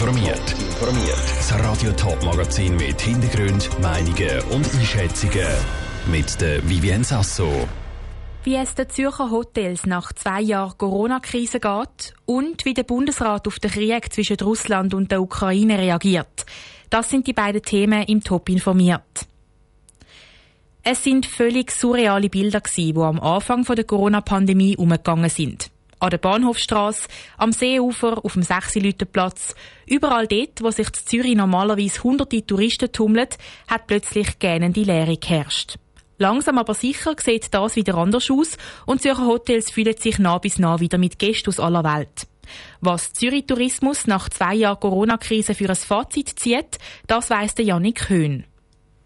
informiert. Informiert. Das Radio Top Magazin mit Hintergrund, Meinungen und Einschätzungen mit der Vivien Sasso. Wie es den Zürcher Hotels nach zwei Jahren Corona-Krise geht und wie der Bundesrat auf den Krieg zwischen Russland und der Ukraine reagiert. Das sind die beiden Themen im Top informiert. Es sind völlig surreale Bilder die am Anfang der Corona-Pandemie umgegangen sind. An der Bahnhofstrasse, am Seeufer, auf dem Sechsilütenplatz, überall dort, wo sich in Zürich normalerweise hunderte Touristen tummeln, hat plötzlich gähnende Leere geherrscht. Langsam aber sicher sieht das wieder anders aus und Zürcher Hotels fühlen sich nah bis nah wieder mit Gästen aus aller Welt. Was Zürich Tourismus nach zwei Jahren Corona-Krise für ein Fazit zieht, das weiss der Janik Höhn.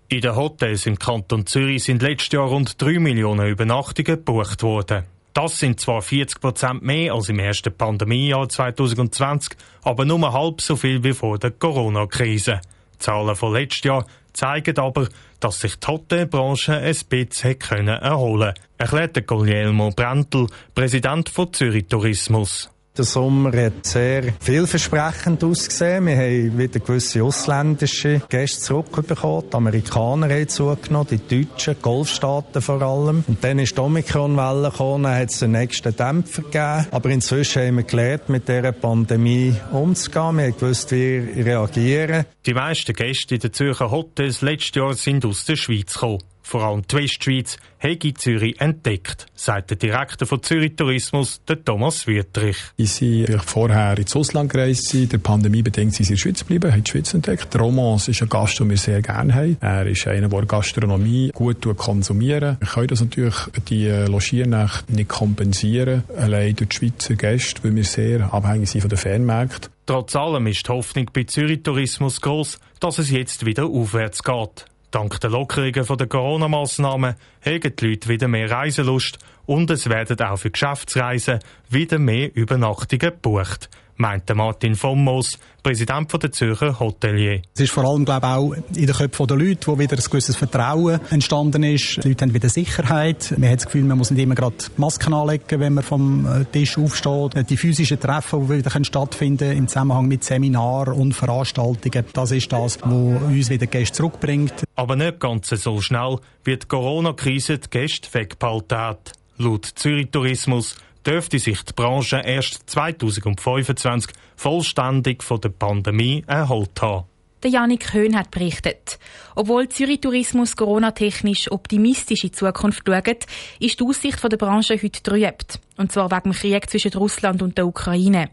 In den Hotels im Kanton Zürich sind letztes Jahr rund 3 Millionen Übernachtungen gebucht worden. Das sind zwar 40 Prozent mehr als im ersten Pandemiejahr 2020, aber nur halb so viel wie vor der Corona-Krise. Zahlen von letztes Jahr zeigen aber, dass sich die Hotelbranche ein bisschen erholen konnte, erklärte Guglielmo Brentl, Präsident von Zürich Tourismus. Der Sommer hat sehr vielversprechend ausgesehen. Wir haben wieder gewisse ausländische Gäste zurückbekommen. Die Amerikaner haben zugenommen, die Deutschen, die Golfstaaten vor allem. Und dann ist die Omikron-Welle gekommen, dann hat es den nächsten Dämpfer gegeben. Aber inzwischen haben wir gelernt, mit dieser Pandemie umzugehen. Wir haben gewusst, wie reagieren. Die meisten Gäste in den Zürcher Hotels letztes Jahr sind aus der Schweiz gekommen. Vor allem die Westschweiz habe Zürich entdeckt, sagt der Direktor von Zürich Tourismus, der Thomas Wüttrich. Sie sind vorher ins Ausland gereist, der Pandemie bedingt sind sie in der Schweiz geblieben, haben die Schweiz entdeckt. Romans ist ein Gast, den wir sehr gerne haben. Er ist einer, der Gastronomie gut konsumieren Wir können das natürlich, die Logiernächte nicht kompensieren, allein durch die Schweizer Gäste, weil wir sehr abhängig sind von den Fernmärkten. Trotz allem ist die Hoffnung bei Zürich Tourismus groß, dass es jetzt wieder aufwärts geht. Dank der Lockerungen der Corona-Massnahmen haben die Leute wieder mehr Reiselust und es werden auch für Geschäftsreisen wieder mehr Übernachtungen gebucht meinte Martin von Moos, Präsident der Zürcher Hotelier. Es ist vor allem, glaube ich, auch in den Köpfen der Leute, wo wieder ein gewisses Vertrauen entstanden ist. Die Leute haben wieder Sicherheit. Man hat das Gefühl, man muss nicht immer gerade Masken anlegen, wenn man vom äh, Tisch aufsteht. Die physischen Treffen, die wieder stattfinden im Zusammenhang mit Seminaren und Veranstaltungen, das ist das, was uns wieder Gäste zurückbringt. Aber nicht ganz so schnell wird die Corona-Krise die Gäste weggehalten hat. Laut Zürich Tourismus dürfte sich die Branche erst 2025 vollständig von der Pandemie erholt haben. Der Janik Höhn hat berichtet. Obwohl Zürich Tourismus Corona-technisch optimistisch in Zukunft schaut, ist die Aussicht der Branche heute trübt. Und zwar wegen dem Krieg zwischen Russland und der Ukraine.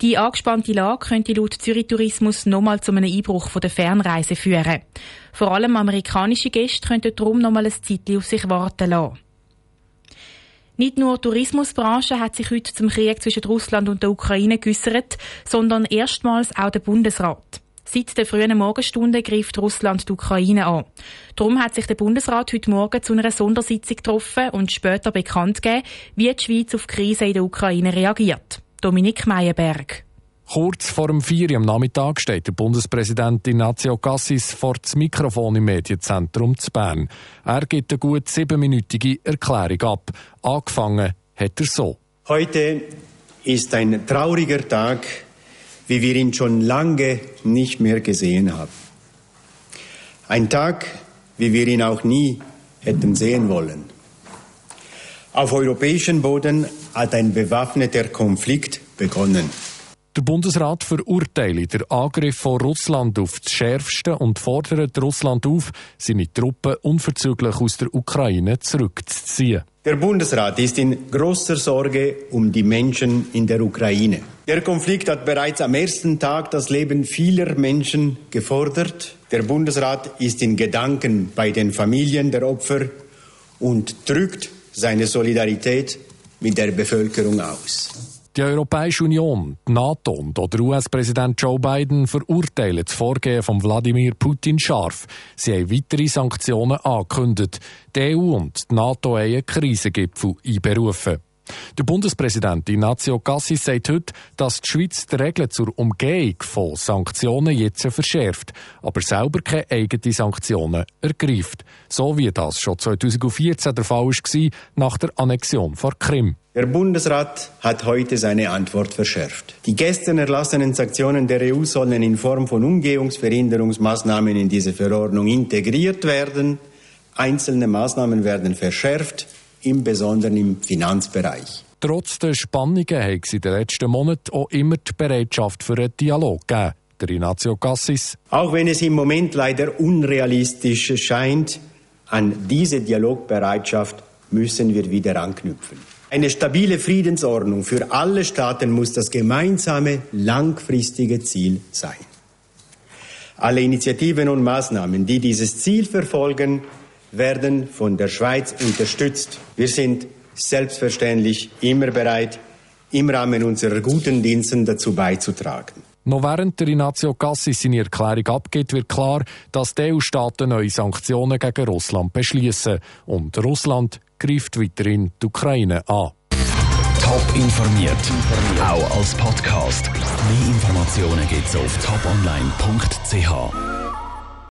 Die angespannte Lage könnte laut Zürich Tourismus nochmal zu einem Einbruch der Fernreise führen. Vor allem amerikanische Gäste könnten darum nochmal ein Zeitchen auf sich warten lassen. Nicht nur die Tourismusbranche hat sich heute zum Krieg zwischen Russland und der Ukraine geäussert, sondern erstmals auch der Bundesrat. Seit der frühen Morgenstunde greift Russland die Ukraine an. Darum hat sich der Bundesrat heute Morgen zu einer Sondersitzung getroffen und später bekannt gegeben, wie die Schweiz auf die Krise in der Ukraine reagiert. Dominik Meyerberg. Kurz vor dem 4 am Nachmittag steht der Bundespräsident Ignazio Cassis vor das Mikrofon im Medienzentrum zu Bern. Er gibt eine gut siebenminütige Erklärung ab. Angefangen hat er so. Heute ist ein trauriger Tag, wie wir ihn schon lange nicht mehr gesehen haben. Ein Tag, wie wir ihn auch nie hätten sehen wollen. Auf europäischem Boden hat ein bewaffneter Konflikt begonnen. Der Bundesrat verurteilt den Angriff von Russland auf das Schärfste und fordert Russland auf, seine Truppen unverzüglich aus der Ukraine zurückzuziehen. Der Bundesrat ist in großer Sorge um die Menschen in der Ukraine. Der Konflikt hat bereits am ersten Tag das Leben vieler Menschen gefordert. Der Bundesrat ist in Gedanken bei den Familien der Opfer und drückt seine Solidarität mit der Bevölkerung aus. Die Europäische Union, die NATO und der US-Präsident Joe Biden verurteilen das Vorgehen von Wladimir Putin scharf. Sie haben weitere Sanktionen angekündigt. Die EU und die NATO haben einen Krisengipfel einberufen. Der Bundespräsident Ignazio Cassis sagt heute, dass die Schweiz die Regeln zur Umgehung von Sanktionen jetzt verschärft, aber selber keine eigenen Sanktionen ergreift. So wie das schon 2014 der Fall war, nach der Annexion von Krim. Der Bundesrat hat heute seine Antwort verschärft. Die gestern erlassenen Sanktionen der EU sollen in Form von Umgehungsverhinderungsmaßnahmen in diese Verordnung integriert werden. Einzelne Maßnahmen werden verschärft, im Besonderen im Finanzbereich. Trotz der Spannungen hat es in den letzten Monaten auch immer die Bereitschaft für einen Dialog gegeben. Der Ignazio Cassis. Auch wenn es im Moment leider unrealistisch scheint, an diese Dialogbereitschaft müssen wir wieder anknüpfen. Eine stabile Friedensordnung für alle Staaten muss das gemeinsame langfristige Ziel sein. Alle Initiativen und Maßnahmen, die dieses Ziel verfolgen, werden von der Schweiz unterstützt. Wir sind selbstverständlich immer bereit, im Rahmen unserer guten Diensten dazu beizutragen. Noch während der Ignazio Cassis seine Erklärung abgibt, wird klar, dass die EU-Staaten neue Sanktionen gegen Russland beschließen und Russland greift weiterhin die Ukraine an. Top informiert, auch als Podcast. Mehr Informationen gibt's auf toponline.ch.